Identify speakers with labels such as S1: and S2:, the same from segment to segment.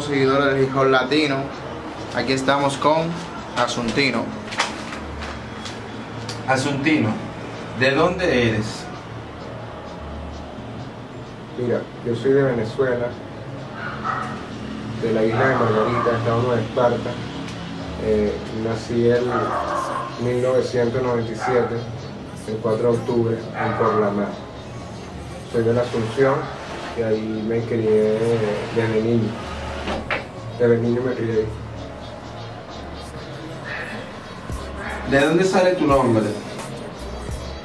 S1: Seguidores del Hijo Latino. Aquí estamos con Asuntino.
S2: Asuntino, ¿de dónde eres?
S3: Mira, yo soy de Venezuela, de la isla de Margarita, estado de Esparta. Eh, nací en 1997, el 4 de octubre, en Porlamar. Soy de la Asunción y ahí me crié desde niño. Desde niño me crié
S2: ¿De dónde sale tu nombre?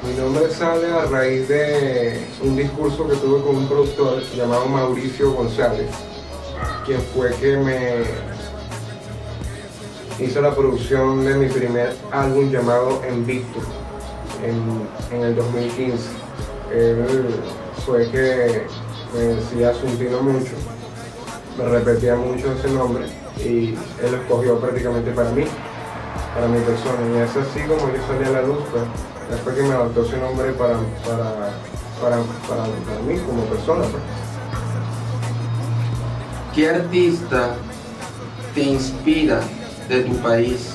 S3: Mi nombre sale a raíz de un discurso que tuve con un productor llamado Mauricio González, quien fue que me hizo la producción de mi primer álbum llamado En Victor en, el 2015. Él fue que me decía Suntino mucho me repetía mucho ese nombre y él lo escogió prácticamente para mí, para mi persona. Y es así como yo salí a la luz, pues, después que me adoptó ese nombre para, para, para, para, mí como persona. Pues.
S2: ¿Qué artista te inspira de tu país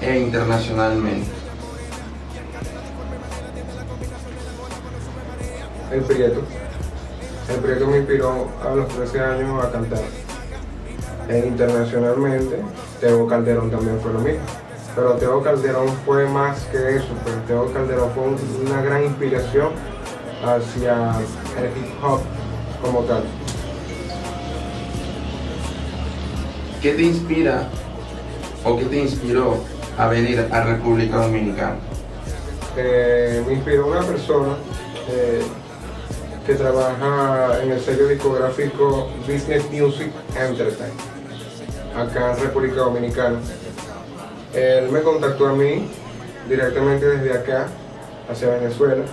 S2: e internacionalmente?
S3: El Prieto. El proyecto me inspiró a los 13 años a cantar. E internacionalmente, Teo Calderón también fue lo mismo. Pero Teo Calderón fue más que eso, pero pues. Teo Calderón fue una gran inspiración hacia el hip hop como tal.
S2: ¿Qué te inspira o qué te inspiró a venir a República Dominicana?
S3: Eh, me inspiró una persona eh, que trabaja en el sello discográfico Business Music Entertainment, acá en República Dominicana. Él me contactó a mí directamente desde acá, hacia Venezuela,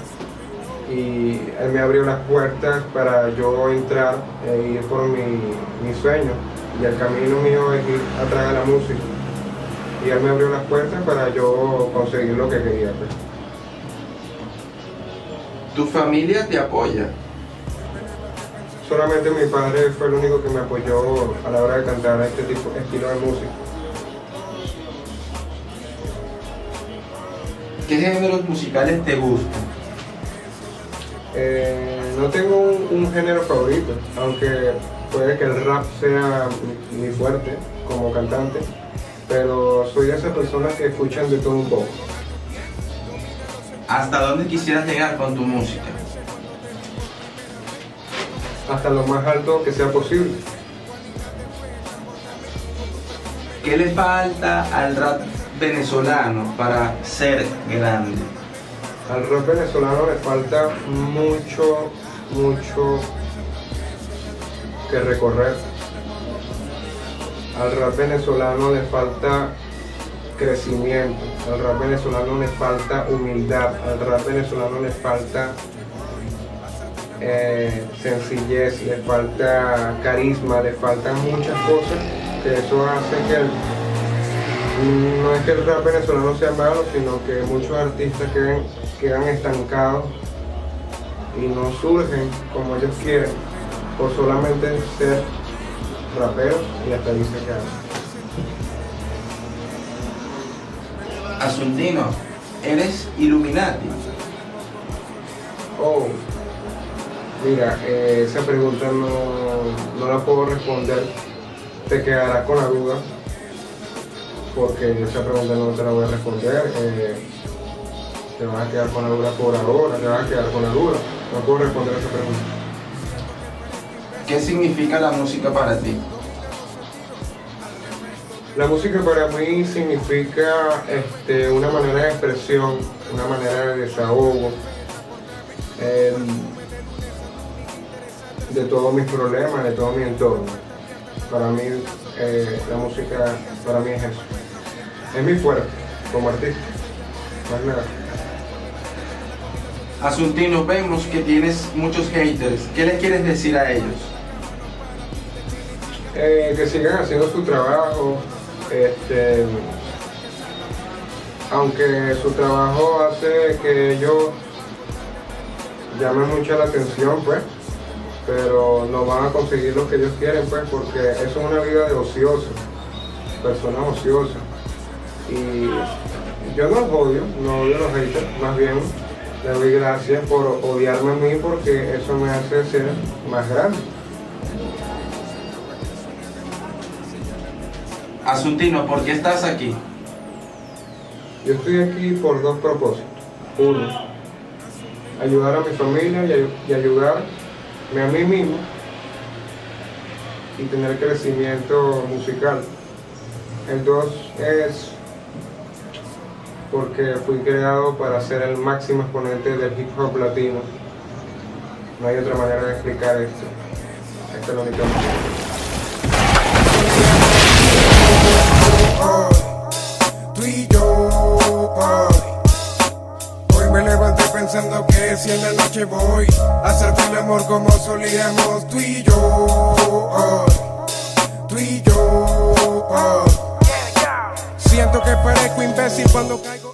S3: y él me abrió las puertas para yo entrar e ir por mi, sueño. Y el camino mío es ir atrás de la música. Y él me abrió las puertas para yo conseguir lo que quería. Pues.
S2: ¿Tu familia te apoya?
S3: Solamente mi padre fue el único que me apoyó a la hora de cantar este tipo, estilo de música.
S2: ¿Qué géneros musicales te gustan?
S3: Eh, no tengo un, género favorito, aunque puede que el rap sea mi, fuerte como cantante, pero soy de esas personas que escuchan de todo un poco.
S2: ¿Hasta dónde quisieras llegar con tu música?
S3: Hasta lo más alto que sea posible.
S2: ¿Qué le falta al rap venezolano para ser grande?
S3: Al rap venezolano le falta mucho, mucho que recorrer. Al rap venezolano le falta crecimiento, al rap venezolano le falta humildad, al rap venezolano le falta eh, sencillez, le falta carisma, le faltan muchas cosas que eso hace que no es que el rap venezolano sea malo, sino que muchos artistas queden, quedan estancados y no surgen como ellos quieren por solamente ser raperos y hasta ahí se quedan.
S2: Asuntino, ¿eres Illuminati?
S3: Oh, Mira, eh, esa pregunta no, la puedo responder. Te quedará con la duda, porque esa pregunta no te la voy a responder. Eh, te vas a quedar con la duda por ahora, te vas a quedar con la duda. No puedo responder esa pregunta.
S2: ¿Qué significa la música para ti?
S3: La música para mí significa este, una manera de expresión, una manera de desahogo em, de todos mis problemas, de todo mi entorno. Para mí eh, la música, para mí es eso. Es mi fuerte como artista, más nada.
S2: Asuntino, vemos que tienes muchos haters. ¿Qué le quieres decir a ellos?
S3: Eh, que sigan haciendo su trabajo, este, aunque su trabajo hace que ellos llamen mucho la atención, pues, pero no van a conseguir lo que ellos quieren, pues, porque eso es una vida de ocioso, personas ociosas. Y yo no los odio, no odio a los haters, más bien le doy gracias por odiarme a mí porque eso me hace ser más grande.
S2: Asuntino, ¿por qué estás aquí?
S3: Yo estoy aquí por dos propósitos. Uno, ayudar a mi familia y, ayudarme a mí mismo y tener crecimiento musical. El es porque fui creado para ser el máximo exponente del hip hop latino. No hay otra manera de explicar esto. Esta es la única manera.
S4: Pensando que si en la noche voy a hacerte el amor como solíamos tú y yo hoy, tú y yo hoy. Siento que parezco imbécil cuando caigo